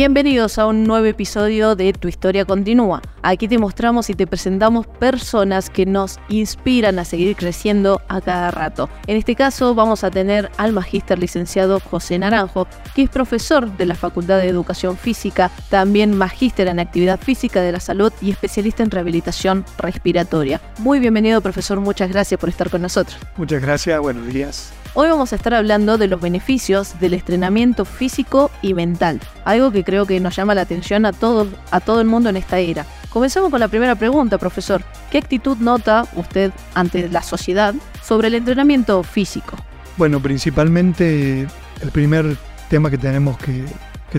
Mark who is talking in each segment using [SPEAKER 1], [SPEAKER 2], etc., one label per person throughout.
[SPEAKER 1] Bienvenidos a un nuevo episodio de Tu Historia Continúa. Aquí te mostramos y te presentamos personas que nos inspiran a seguir creciendo a cada rato. En este caso vamos a tener al magíster licenciado José Naranjo, que es profesor de la Facultad de Educación Física, también magíster en Actividad Física de la Salud y especialista en rehabilitación respiratoria. Muy bienvenido profesor, muchas gracias por estar con nosotros.
[SPEAKER 2] Muchas gracias, buenos días.
[SPEAKER 1] Hoy vamos a estar hablando de los beneficios del entrenamiento físico y mental, algo que creo que nos llama la atención a todo, a todo el mundo en esta era. Comencemos con la primera pregunta, profesor. ¿Qué actitud nota usted ante la sociedad sobre el entrenamiento físico?
[SPEAKER 2] Bueno, principalmente el primer tema que tenemos que,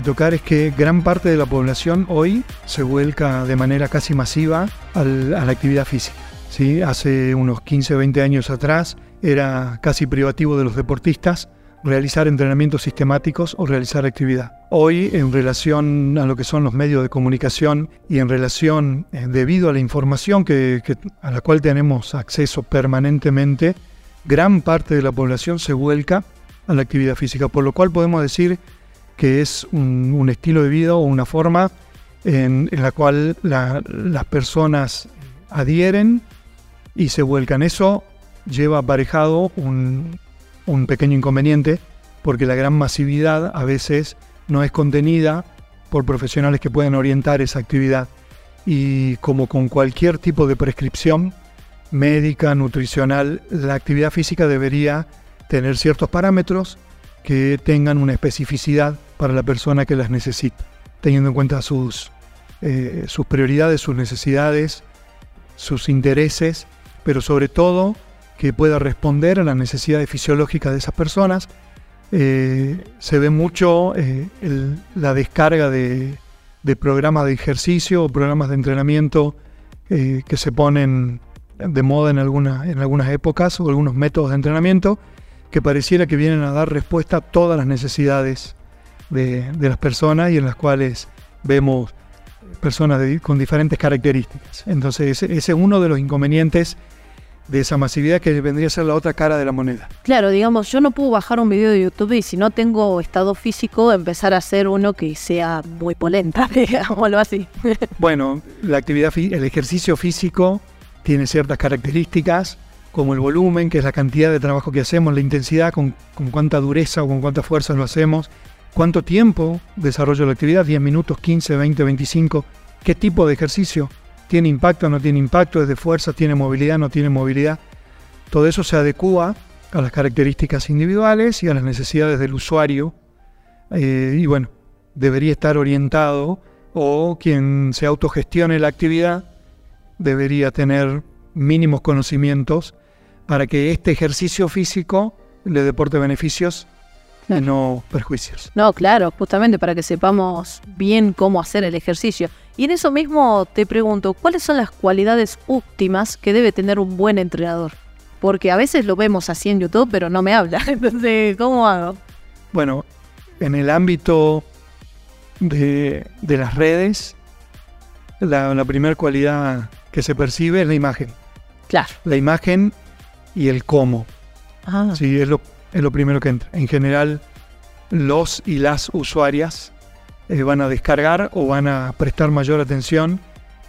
[SPEAKER 2] tocar es que gran parte de la población hoy se vuelca de manera casi masiva a la actividad física. ¿sí? Hace unos 15 o 20 años atrás era casi privativo de los deportistas realizar entrenamientos sistemáticos o realizar actividad. Hoy, en relación a lo que son los medios de comunicación y en relación, eh, debido a la información que, a la cual tenemos acceso permanentemente, gran parte de la población se vuelca a la actividad física, por lo cual podemos decir que es un, estilo de vida o una forma en, la cual las personas adhieren y se vuelcan. Eso lleva aparejado un, pequeño inconveniente, porque la gran masividad a veces no es contenida por profesionales que pueden orientar esa actividad. Y como con cualquier tipo de prescripción médica, nutricional, la actividad física debería tener ciertos parámetros que tengan una especificidad para la persona que las necesita, teniendo en cuenta sus, eh, sus prioridades, sus necesidades, sus intereses, pero sobre todo que pueda responder a las necesidades fisiológicas de esas personas. Eh, se ve mucho eh, la descarga de, programas de ejercicio o programas de entrenamiento eh, que se ponen de moda en, en algunas épocas o algunos métodos de entrenamiento que pareciera que vienen a dar respuesta a todas las necesidades de, las personas y en las cuales vemos personas con diferentes características. Entonces ese es uno de los inconvenientes de esa masividad que vendría a ser la otra cara de la moneda.
[SPEAKER 1] Claro, digamos, yo no puedo bajar un video de YouTube y si no tengo estado físico, empezar a hacer uno que sea muy polenta, digámoslo así.
[SPEAKER 2] bueno, la actividad, el ejercicio físico tiene ciertas características, como el volumen, que es la cantidad de trabajo que hacemos, la intensidad, con, con cuánta dureza o con cuánta fuerza lo hacemos, cuánto tiempo desarrollo la actividad, 10 minutos, 15, 20, 25, qué tipo de ejercicio tiene impacto, no tiene impacto, es de fuerza, tiene movilidad, no tiene movilidad. Todo eso se adecua a las características individuales y a las necesidades del usuario. Eh, y bueno, debería estar orientado o quien se autogestione la actividad debería tener mínimos conocimientos para que este ejercicio físico le deporte beneficios y no perjuicios.
[SPEAKER 1] No, claro, justamente para que sepamos bien cómo hacer el ejercicio. Y en eso mismo te pregunto, ¿cuáles son las cualidades óptimas que debe tener un buen entrenador? Porque a veces lo vemos así en YouTube, pero no me habla. Entonces, ¿cómo hago?
[SPEAKER 2] Bueno, en el ámbito de, las redes, la, primera cualidad que se percibe es la imagen.
[SPEAKER 1] Claro.
[SPEAKER 2] La imagen y el cómo. Ah. Sí, es lo, es lo primero que entra. En general, los y las usuarias eh, van a descargar o van a prestar mayor atención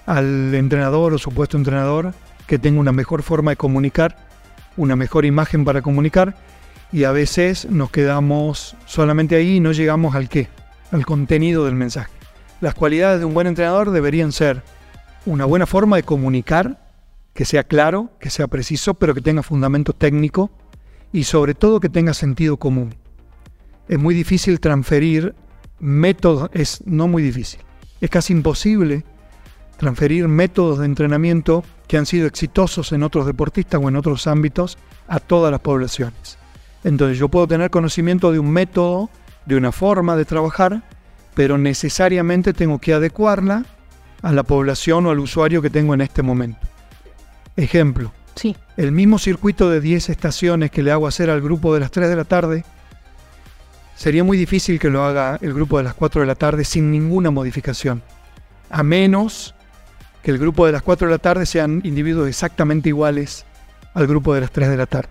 [SPEAKER 2] al entrenador o supuesto entrenador que tenga una mejor forma de comunicar, una mejor imagen para comunicar y a veces nos quedamos solamente ahí y no llegamos al qué, al contenido del mensaje. Las cualidades de un buen entrenador deberían ser una buena forma de comunicar, que sea claro, que sea preciso, pero que tenga fundamento técnico y sobre todo que tenga sentido común. Es muy difícil transferir métodos, es no muy difícil, es casi imposible transferir métodos de entrenamiento que han sido exitosos en otros deportistas o en otros ámbitos a todas las poblaciones. Entonces yo puedo tener conocimiento de un método, de una forma de trabajar, pero necesariamente tengo que adecuarla a la población o al usuario que tengo en este momento. Ejemplo,
[SPEAKER 1] sí.
[SPEAKER 2] el mismo circuito de 10 estaciones que le hago hacer al grupo de las 3 de la tarde, sería muy difícil que lo haga el grupo de las 4 de la tarde sin ninguna modificación, a menos que el grupo de las 4 de la tarde sean individuos exactamente iguales al grupo de las 3 de la tarde.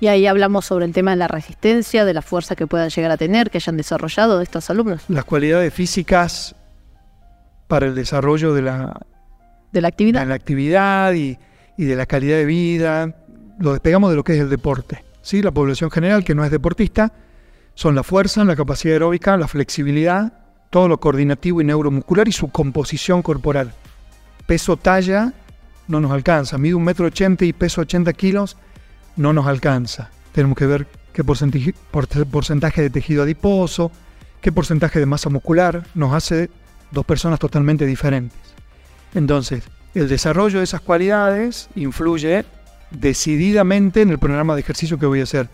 [SPEAKER 1] Y ahí hablamos sobre el tema de la resistencia, de la fuerza que puedan llegar a tener, que hayan desarrollado estos alumnos.
[SPEAKER 2] Las cualidades físicas para el desarrollo de la,
[SPEAKER 1] de la actividad,
[SPEAKER 2] de la actividad y, y, de la calidad de vida. Lo despegamos de lo que es el deporte. ¿sí? La población general que no es deportista son la fuerza, la capacidad aeróbica, la flexibilidad, todo lo coordinativo y neuromuscular y su composición corporal. Peso talla no nos alcanza. Mide un metro ochenta y peso 80 kilos, no nos alcanza. Tenemos que ver qué porcentaje, porcentaje de tejido adiposo, qué porcentaje de masa muscular nos hace dos personas totalmente diferentes. Entonces, el desarrollo de esas cualidades influye decididamente en el programa de ejercicio que voy a hacer.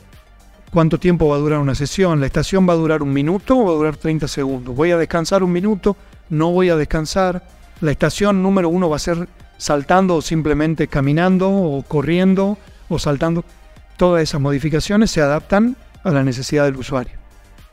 [SPEAKER 2] ¿Cuánto tiempo va a durar una sesión? ¿La estación va a durar un minuto o va a durar 30 segundos? ¿Voy a descansar un minuto? ¿No voy a descansar? La estación número uno va a ser saltando o simplemente caminando o corriendo o saltando. Todas esas modificaciones se adaptan a la necesidad del usuario.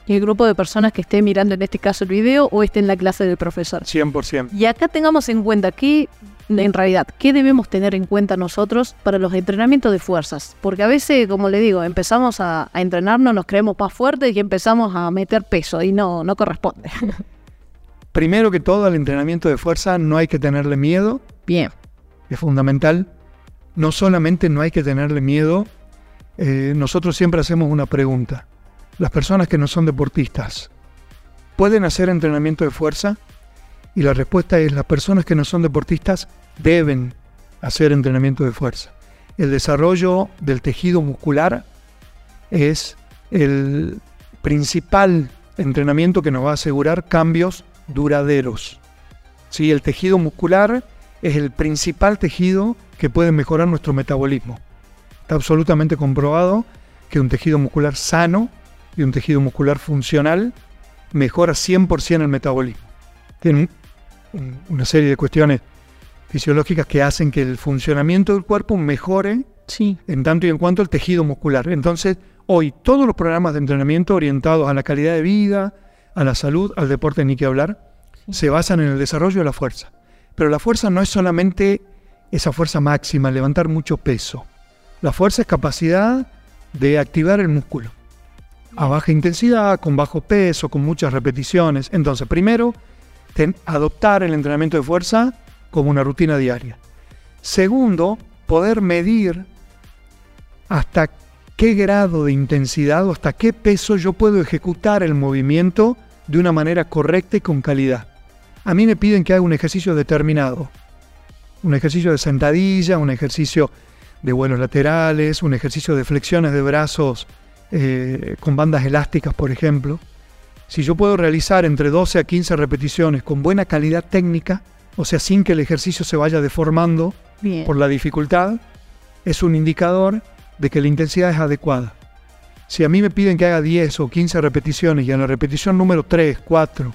[SPEAKER 1] ¿Y el grupo de personas que esté mirando en este caso el video o esté en la clase del profesor?
[SPEAKER 2] 100%.
[SPEAKER 1] Y acá tengamos en cuenta que, en realidad, ¿qué debemos tener en cuenta nosotros para los entrenamientos de fuerzas? Porque a veces, como le digo, empezamos a, a entrenarnos, nos creemos más fuertes y empezamos a meter peso y no, no corresponde.
[SPEAKER 2] Primero que todo, al entrenamiento de fuerza no hay que tenerle miedo.
[SPEAKER 1] Bien.
[SPEAKER 2] Es fundamental. No solamente no hay que tenerle miedo, eh, nosotros siempre hacemos una pregunta. Las personas que no son deportistas, ¿pueden hacer entrenamiento de fuerza? Y la respuesta es, las personas que no son deportistas deben hacer entrenamiento de fuerza. El desarrollo del tejido muscular es el principal entrenamiento que nos va a asegurar cambios duraderos. ¿Sí? El tejido muscular es el principal tejido que puede mejorar nuestro metabolismo. Está absolutamente comprobado que un tejido muscular sano y un tejido muscular funcional mejora 100% el metabolismo. Una serie de cuestiones fisiológicas que hacen que el funcionamiento del cuerpo mejore
[SPEAKER 1] sí.
[SPEAKER 2] en tanto y en cuanto el tejido muscular. Entonces, hoy todos los programas de entrenamiento orientados a la calidad de vida, a la salud, al deporte, ni que hablar, se basan en el desarrollo de la fuerza. Pero la fuerza no es solamente esa fuerza máxima, levantar mucho peso. La fuerza es capacidad de activar el músculo a baja intensidad, con bajo peso, con muchas repeticiones. Entonces, primero, adoptar el entrenamiento de fuerza como una rutina diaria. Segundo, poder medir hasta qué grado de intensidad o hasta qué peso yo puedo ejecutar el movimiento de una manera correcta y con calidad. A mí me piden que haga un ejercicio determinado. Un ejercicio de sentadilla, un ejercicio de vuelos laterales, un ejercicio de flexiones de brazos eh, con bandas elásticas, por ejemplo. Si yo puedo realizar entre 12 a 15 repeticiones con buena calidad técnica, o sea, sin que el ejercicio se vaya deformando por la dificultad, es un indicador de que la intensidad es adecuada. Si a mí me piden que haga 10 o 15 repeticiones y en la repetición número 3, 4,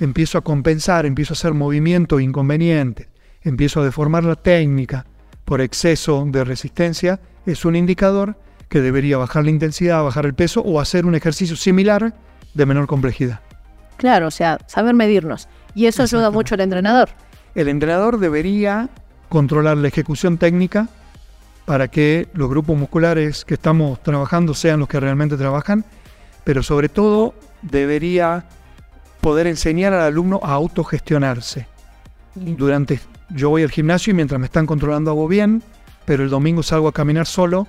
[SPEAKER 2] empiezo a compensar, empiezo a hacer movimientos inconvenientes, empiezo a deformar la técnica por exceso de resistencia, es un indicador que debería bajar la intensidad, bajar el peso o hacer un ejercicio similar de menor complejidad.
[SPEAKER 1] Claro, o sea, saber medirnos. Y eso ayuda mucho al entrenador.
[SPEAKER 2] El entrenador debería controlar la ejecución técnica para que los grupos musculares que estamos trabajando sean los que realmente trabajan, pero sobre todo debería poder enseñar al alumno a autogestionarse. Durante, yo voy al gimnasio y mientras me están controlando hago bien, pero el domingo salgo a caminar solo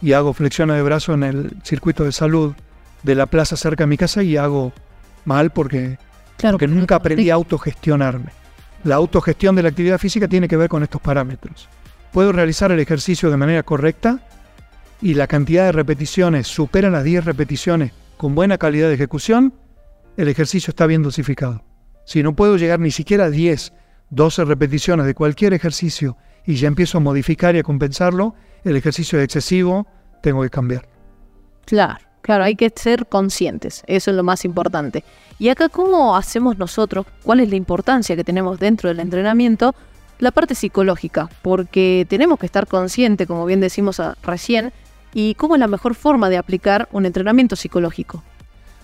[SPEAKER 2] y hago flexiones de brazo en el circuito de salud de la plaza cerca de mi casa y hago mal porque,
[SPEAKER 1] claro,
[SPEAKER 2] porque nunca aprendí a autogestionarme. La autogestión de la actividad física tiene que ver con estos parámetros. Puedo realizar el ejercicio de manera correcta y la cantidad de repeticiones supera las 10 repeticiones con buena calidad de ejecución, el ejercicio está bien dosificado. Si no puedo llegar ni siquiera a 10, 12 repeticiones de cualquier ejercicio y ya empiezo a modificar y a compensarlo, el ejercicio es excesivo, tengo que cambiar.
[SPEAKER 1] Claro, claro, hay que ser conscientes, eso es lo más importante. Y acá, ¿cómo hacemos nosotros? ¿Cuál es la importancia que tenemos dentro del entrenamiento? La parte psicológica, porque tenemos que estar conscientes, como bien decimos recién, y cómo es la mejor forma de aplicar un entrenamiento psicológico.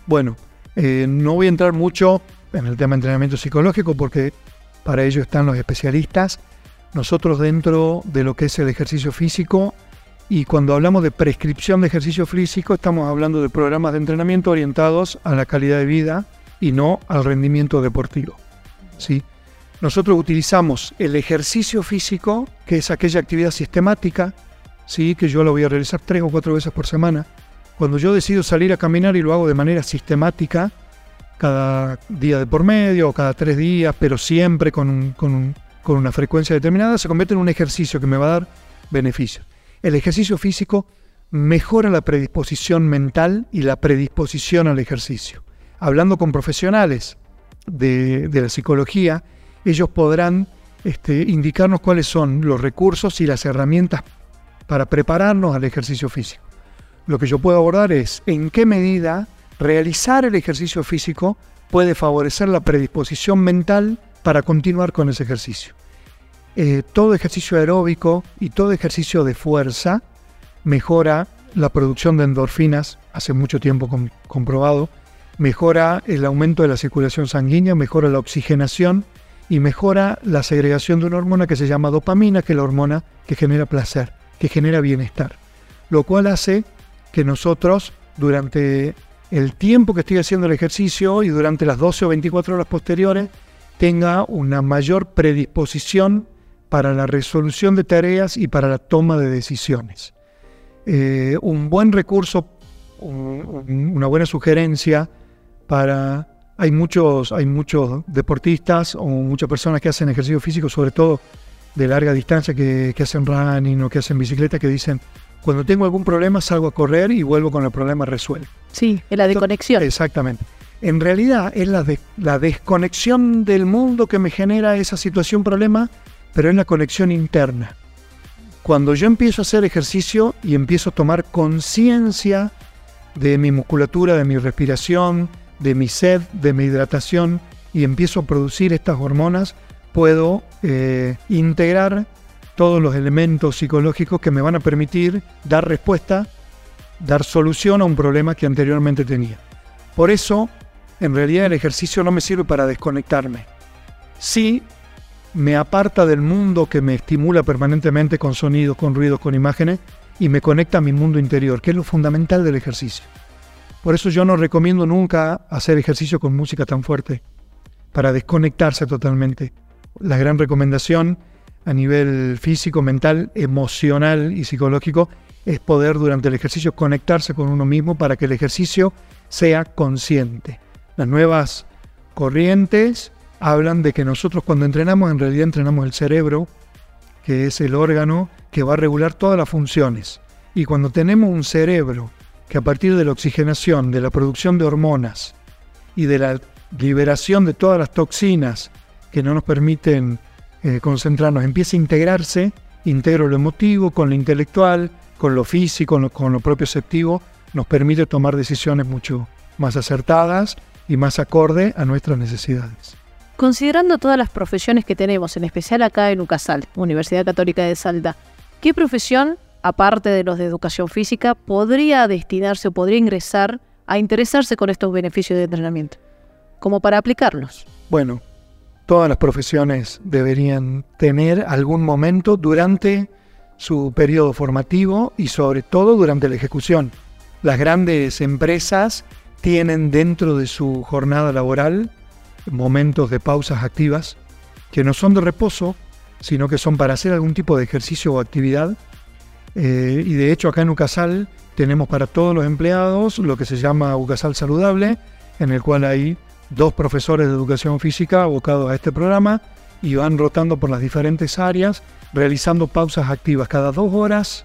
[SPEAKER 2] Bueno, eh, no voy a entrar mucho en el tema de entrenamiento psicológico porque para ello están los especialistas. Nosotros dentro de lo que es el ejercicio físico Y cuando hablamos de prescripción de ejercicio físico, estamos hablando de programas de entrenamiento orientados a la calidad de vida y no al rendimiento deportivo. ¿sí? Nosotros utilizamos el ejercicio físico, que es aquella actividad sistemática, ¿sí? que yo lo voy a realizar tres o cuatro veces por semana. Cuando yo decido salir a caminar y lo hago de manera sistemática, cada día de por medio o cada tres días, pero siempre con, con una frecuencia determinada, se convierte en un ejercicio que me va a dar beneficios. El ejercicio físico mejora la predisposición mental y la predisposición al ejercicio. Hablando con profesionales de, la psicología, ellos podrán este, indicarnos cuáles son los recursos y las herramientas para prepararnos al ejercicio físico. Lo que yo puedo abordar es en qué medida realizar el ejercicio físico puede favorecer la predisposición mental para continuar con ese ejercicio. Eh, todo ejercicio aeróbico y todo ejercicio de fuerza mejora la producción de endorfinas, hace mucho tiempo comprobado, mejora el aumento de la circulación sanguínea, mejora la oxigenación y mejora la segregación de una hormona que se llama dopamina, que es la hormona que genera placer, que genera bienestar. Lo cual hace que nosotros durante el tiempo que estoy haciendo el ejercicio y durante las 12 o 24 horas posteriores tenga una mayor predisposición para la resolución de tareas y para la toma de decisiones. Eh, un buen recurso, una buena sugerencia para... Hay muchos, hay muchos deportistas o muchas personas que hacen ejercicio físico, sobre todo de larga distancia, que, que hacen running o que hacen bicicleta, que dicen, cuando tengo algún problema salgo a correr y vuelvo con el problema resuelto.
[SPEAKER 1] Sí, es la desconexión.
[SPEAKER 2] Exactamente. En realidad es la, la desconexión del mundo que me genera esa situación problema pero es la conexión interna. Cuando yo empiezo a hacer ejercicio y empiezo a tomar conciencia de mi musculatura, de mi respiración, de mi sed, de mi hidratación, y empiezo a producir estas hormonas, puedo eh, integrar todos los elementos psicológicos que me van a permitir dar respuesta, dar solución a un problema que anteriormente tenía. Por eso, en realidad el ejercicio no me sirve para desconectarme. Sí me aparta del mundo que me estimula permanentemente con sonidos, con ruidos, con imágenes y me conecta a mi mundo interior, que es lo fundamental del ejercicio. Por eso yo no recomiendo nunca hacer ejercicio con música tan fuerte, para desconectarse totalmente. La gran recomendación a nivel físico, mental, emocional y psicológico es poder durante el ejercicio conectarse con uno mismo para que el ejercicio sea consciente. Las nuevas corrientes hablan de que nosotros cuando entrenamos en realidad entrenamos el cerebro, que es el órgano que va a regular todas las funciones. Y cuando tenemos un cerebro que a partir de la oxigenación, de la producción de hormonas y de la liberación de todas las toxinas que no nos permiten eh, concentrarnos, empieza a integrarse, integro lo emotivo con lo intelectual, con lo físico, con lo, con lo nos permite tomar decisiones mucho más acertadas y más acorde a nuestras necesidades.
[SPEAKER 1] Considerando todas las profesiones que tenemos, en especial acá en UCASAL, Universidad Católica de Salta, ¿qué profesión, aparte de los de educación física, podría destinarse o podría ingresar a interesarse con estos beneficios de entrenamiento? Como para aplicarlos.
[SPEAKER 2] Bueno, todas las profesiones deberían tener algún momento durante su periodo formativo y sobre todo durante la ejecución. Las grandes empresas tienen dentro de su jornada laboral momentos de pausas activas que no son de reposo, sino que son para hacer algún tipo de ejercicio o actividad. Eh, y de hecho acá en UCASAL tenemos para todos los empleados lo que se llama UCASAL Saludable, en el cual hay dos profesores de educación física abocados a este programa y van rotando por las diferentes áreas, realizando pausas activas cada dos horas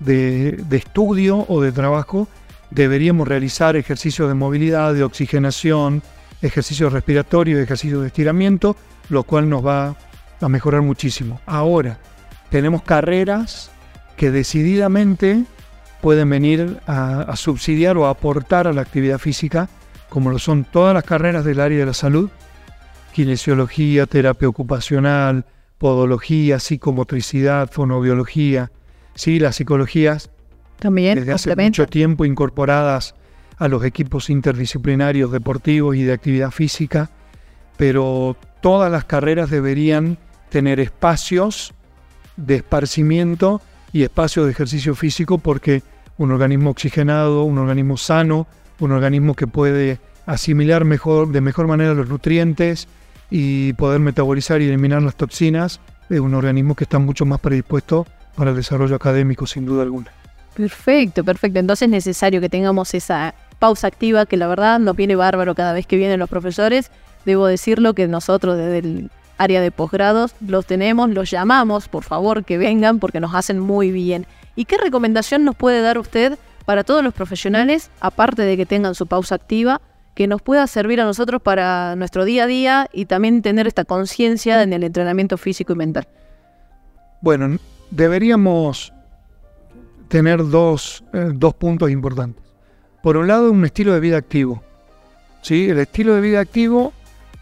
[SPEAKER 2] de, de estudio o de trabajo. Deberíamos realizar ejercicios de movilidad, de oxigenación, ejercicio respiratorio y ejercicio de estiramiento, lo cual nos va a mejorar muchísimo. Ahora, tenemos carreras que decididamente pueden venir a, subsidiar o aportar a la actividad física, como lo son todas las carreras del área de la salud, kinesiología, terapia ocupacional, podología, psicomotricidad, fonobiología, sí, las psicologías
[SPEAKER 1] también
[SPEAKER 2] desde hace mucho tiempo incorporadas a los equipos interdisciplinarios deportivos y de actividad física, pero todas las carreras deberían tener espacios de esparcimiento y espacios de ejercicio físico porque un organismo oxigenado, un organismo sano, un organismo que puede asimilar mejor, de mejor manera los nutrientes y poder metabolizar y eliminar las toxinas, es un organismo que está mucho más predispuesto para el desarrollo académico, sin duda alguna.
[SPEAKER 1] Perfecto, perfecto. Entonces es necesario que tengamos esa pausa activa, que la verdad nos viene bárbaro cada vez que vienen los profesores. Debo decirlo que nosotros desde el área de posgrados los tenemos, los llamamos, por favor que vengan porque nos hacen muy bien. ¿Y qué recomendación nos puede dar usted para todos los profesionales, aparte de que tengan su pausa activa, que nos pueda servir a nosotros para nuestro día a día y también tener esta conciencia en el entrenamiento físico y mental?
[SPEAKER 2] Bueno, deberíamos tener dos, eh, dos puntos importantes. Por un lado, un estilo de vida activo. ¿sí? El estilo de vida activo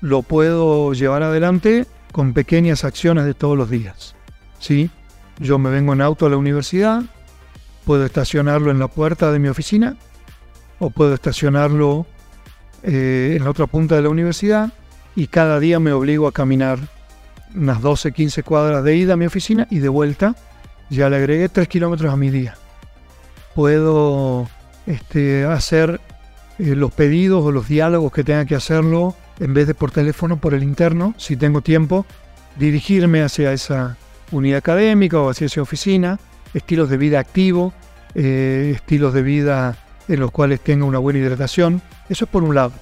[SPEAKER 2] lo puedo llevar adelante con pequeñas acciones de todos los días. ¿sí? Yo me vengo en auto a la universidad, puedo estacionarlo en la puerta de mi oficina o puedo estacionarlo eh, en la otra punta de la universidad y cada día me obligo a caminar unas 12, 15 cuadras de ida a mi oficina y de vuelta. Ya le agregué 3 kilómetros a mi día. Puedo este, hacer eh, los pedidos o los diálogos que tenga que hacerlo en vez de por teléfono, por el interno, si tengo tiempo, dirigirme hacia esa unidad académica o hacia esa oficina, estilos de vida activo, eh, estilos de vida en los cuales tenga una buena hidratación. Eso es por un lado.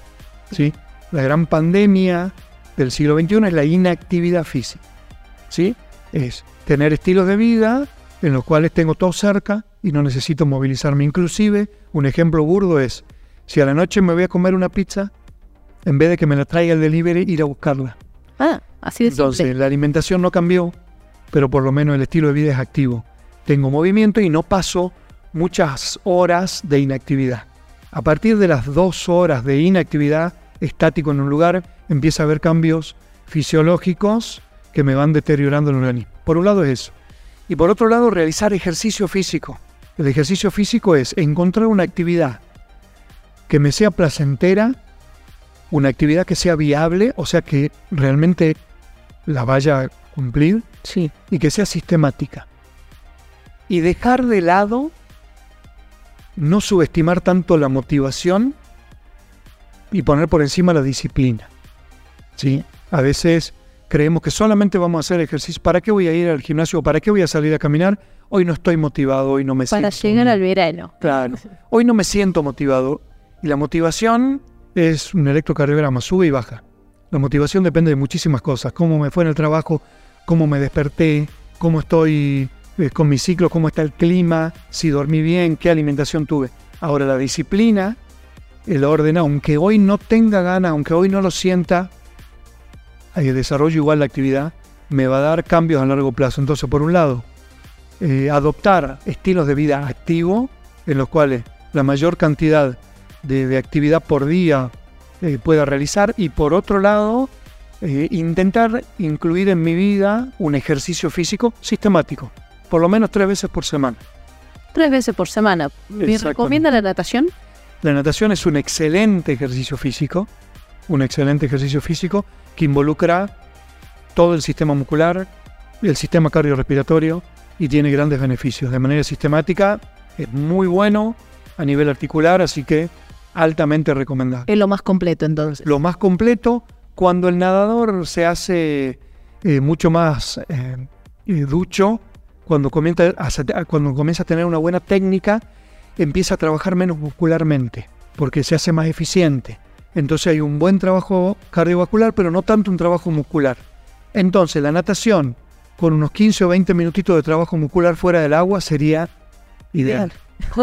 [SPEAKER 2] ¿sí? La gran pandemia del siglo XXI es la inactividad física. ¿sí? Es tener estilos de vida en los cuales tengo todo cerca y no necesito movilizarme. Inclusive, un ejemplo burdo es, si a la noche me voy a comer una pizza, en vez de que me la traiga el delivery, ir a buscarla.
[SPEAKER 1] Ah, así de
[SPEAKER 2] Entonces, la alimentación no cambió, pero por lo menos el estilo de vida es activo. Tengo movimiento y no paso muchas horas de inactividad. A partir de las dos horas de inactividad estático en un lugar, empieza a haber cambios fisiológicos que me van deteriorando el organismo. Por un lado es eso. Y por otro lado, realizar ejercicio físico. El ejercicio físico es encontrar una actividad que me sea placentera, una actividad que sea viable, o sea que realmente la vaya a cumplir
[SPEAKER 1] sí.
[SPEAKER 2] y que sea sistemática. Y dejar de lado, no subestimar tanto la motivación y poner por encima la disciplina. ¿Sí? A veces creemos que solamente vamos a hacer ejercicio. ¿Para qué voy a ir al gimnasio? ¿Para qué voy a salir a caminar? Hoy no estoy motivado, hoy no me
[SPEAKER 1] Para
[SPEAKER 2] siento.
[SPEAKER 1] Para llegar al verano.
[SPEAKER 2] Claro. Hoy no me siento motivado. Y la motivación es un electrocardiograma, sube y baja. La motivación depende de muchísimas cosas. Cómo me fue en el trabajo, cómo me desperté, cómo estoy eh, con mi ciclo, cómo está el clima, si dormí bien, qué alimentación tuve. Ahora la disciplina, el orden, aunque hoy no tenga ganas, aunque hoy no lo sienta, desarrollo igual la actividad, me va a dar cambios a largo plazo. Entonces, por un lado, eh, adoptar estilos de vida activo, en los cuales la mayor cantidad de, de actividad por día eh, pueda realizar, y por otro lado, eh, intentar incluir en mi vida un ejercicio físico sistemático, por lo menos tres veces por semana.
[SPEAKER 1] Tres veces por semana. ¿Me recomienda la natación?
[SPEAKER 2] La natación es un excelente ejercicio físico, un excelente ejercicio físico que involucra todo el sistema muscular, el sistema cardiorrespiratorio y tiene grandes beneficios. De manera sistemática es muy bueno a nivel articular, así que altamente recomendable.
[SPEAKER 1] Es lo más completo entonces.
[SPEAKER 2] Lo más completo cuando el nadador se hace eh, mucho más eh, ducho, cuando comienza, a, cuando comienza a tener una buena técnica, empieza a trabajar menos muscularmente, porque se hace más eficiente. Entonces hay un buen trabajo cardiovascular, pero no tanto un trabajo muscular. Entonces la natación, con unos 15 o 20 minutitos de trabajo muscular fuera del agua, sería ideal.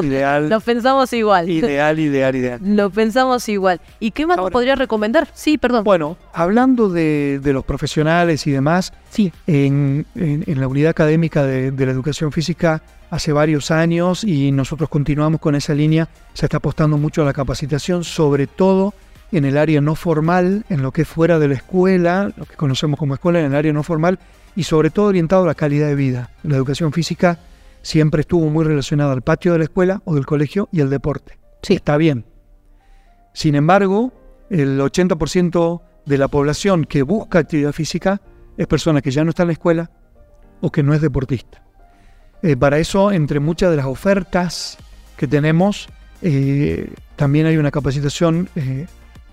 [SPEAKER 2] Ideal.
[SPEAKER 1] Lo pensamos igual.
[SPEAKER 2] Ideal, ideal, ideal.
[SPEAKER 1] Lo pensamos igual. ¿Y qué más Ahora, podría recomendar? Sí, perdón.
[SPEAKER 2] Bueno, hablando de, de los profesionales y demás,
[SPEAKER 1] sí.
[SPEAKER 2] en, en, en la unidad académica de, de, la educación física hace varios años y nosotros continuamos con esa línea, se está apostando mucho a la capacitación, sobre todo en el área no formal, en lo que es fuera de la escuela, lo que conocemos como escuela, en el área no formal, y sobre todo orientado a la calidad de vida. La educación física siempre estuvo muy relacionada al patio de la escuela o del colegio y el deporte.
[SPEAKER 1] Sí.
[SPEAKER 2] Está bien. Sin embargo, el 80% de la población que busca actividad física es persona que ya no está en la escuela o que no es deportista. Eh, para eso, entre muchas de las ofertas que tenemos, eh, también hay una capacitación eh,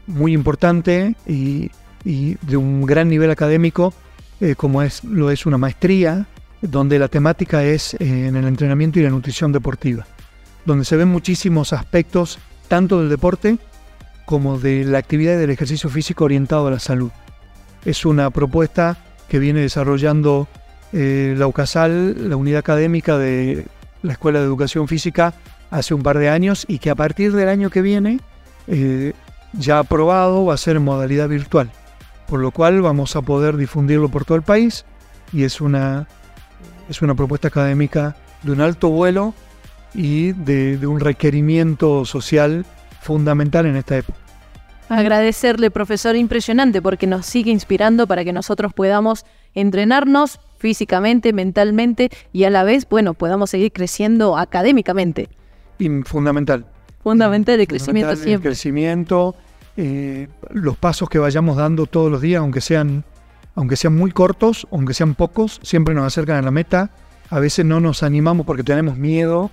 [SPEAKER 2] muy importante y, y, de un gran nivel académico, como es, lo es una maestría, donde la temática es en el entrenamiento y la nutrición deportiva, donde se ven muchísimos aspectos tanto del deporte como de la actividad y del ejercicio físico orientado a la salud. Es una propuesta que viene desarrollando eh, la UCASAL, la unidad académica de la Escuela de Educación Física, hace un par de años y que a partir del año que viene, eh, ya aprobado, va a ser en modalidad virtual. Por lo cual vamos a poder difundirlo por todo el país y es una, es una propuesta académica de un alto vuelo y de, de un requerimiento social fundamental en esta época.
[SPEAKER 1] Agradecerle, profesor, impresionante, porque nos sigue inspirando para que nosotros podamos entrenarnos físicamente, mentalmente y a la vez, bueno, podamos seguir creciendo académicamente.
[SPEAKER 2] Y fundamental.
[SPEAKER 1] Fundamental el crecimiento siempre.
[SPEAKER 2] El crecimiento, eh, los pasos que vayamos dando todos los días, aunque sean, aunque sean muy cortos, aunque sean pocos, siempre nos acercan a la meta. A veces no nos animamos porque tenemos miedo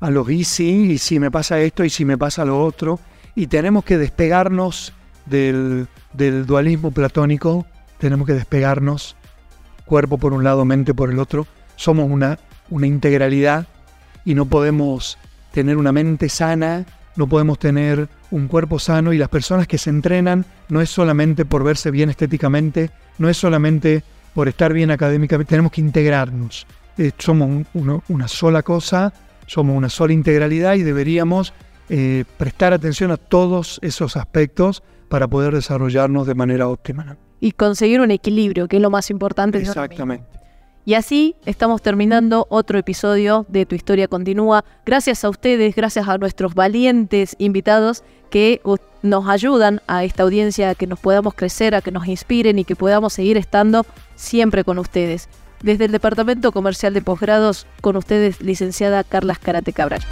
[SPEAKER 2] a los easy, y si me pasa esto, y si me pasa lo otro. Y tenemos que despegarnos del, del dualismo platónico, tenemos que despegarnos, cuerpo por un lado, mente por el otro. Somos una, una integralidad y no podemos tener una mente sana, no podemos tener un cuerpo sano y las personas que se entrenan no es solamente por verse bien estéticamente, no es solamente por estar bien académicamente, tenemos que integrarnos. Eh, somos una sola cosa somos una sola integralidad y deberíamos eh, prestar atención a todos esos aspectos para poder desarrollarnos de manera óptima.
[SPEAKER 1] Y conseguir un equilibrio, que es lo más importante.
[SPEAKER 2] Exactamente.
[SPEAKER 1] Y así estamos terminando otro episodio de Tu Historia Continúa. Gracias a ustedes, gracias a nuestros valientes invitados que nos ayudan a esta audiencia a que nos podamos crecer, a que nos inspiren y que podamos seguir estando siempre con ustedes. Desde el Departamento Comercial de Posgrados, con ustedes, licenciada Carla Carate Cabral.